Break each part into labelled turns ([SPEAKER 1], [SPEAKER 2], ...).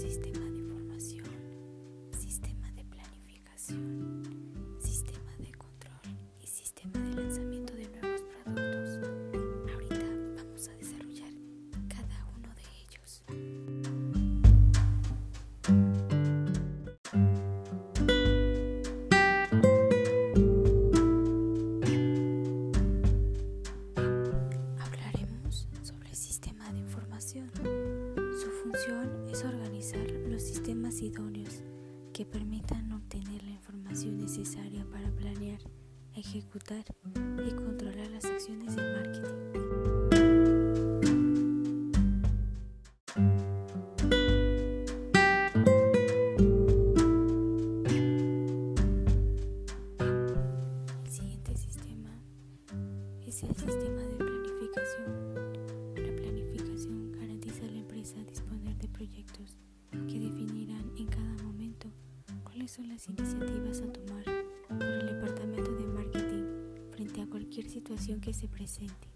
[SPEAKER 1] sistema de formación, sistema de planificación, sistema de control y sistema de lanzamiento de nuevos productos. Ahorita vamos a desarrollar cada uno de ellos. Hablaremos sobre el sistema de información los sistemas idóneos que permitan obtener la información necesaria para planear, ejecutar y controlar las acciones de marketing. El siguiente sistema es el sistema de planificación. Cuáles son las iniciativas a tomar por el departamento de marketing frente a cualquier situación que se presente.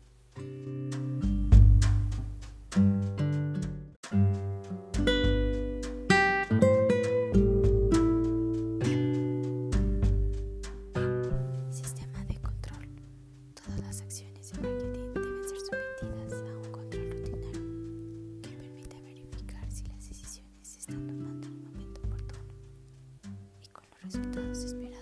[SPEAKER 1] nos.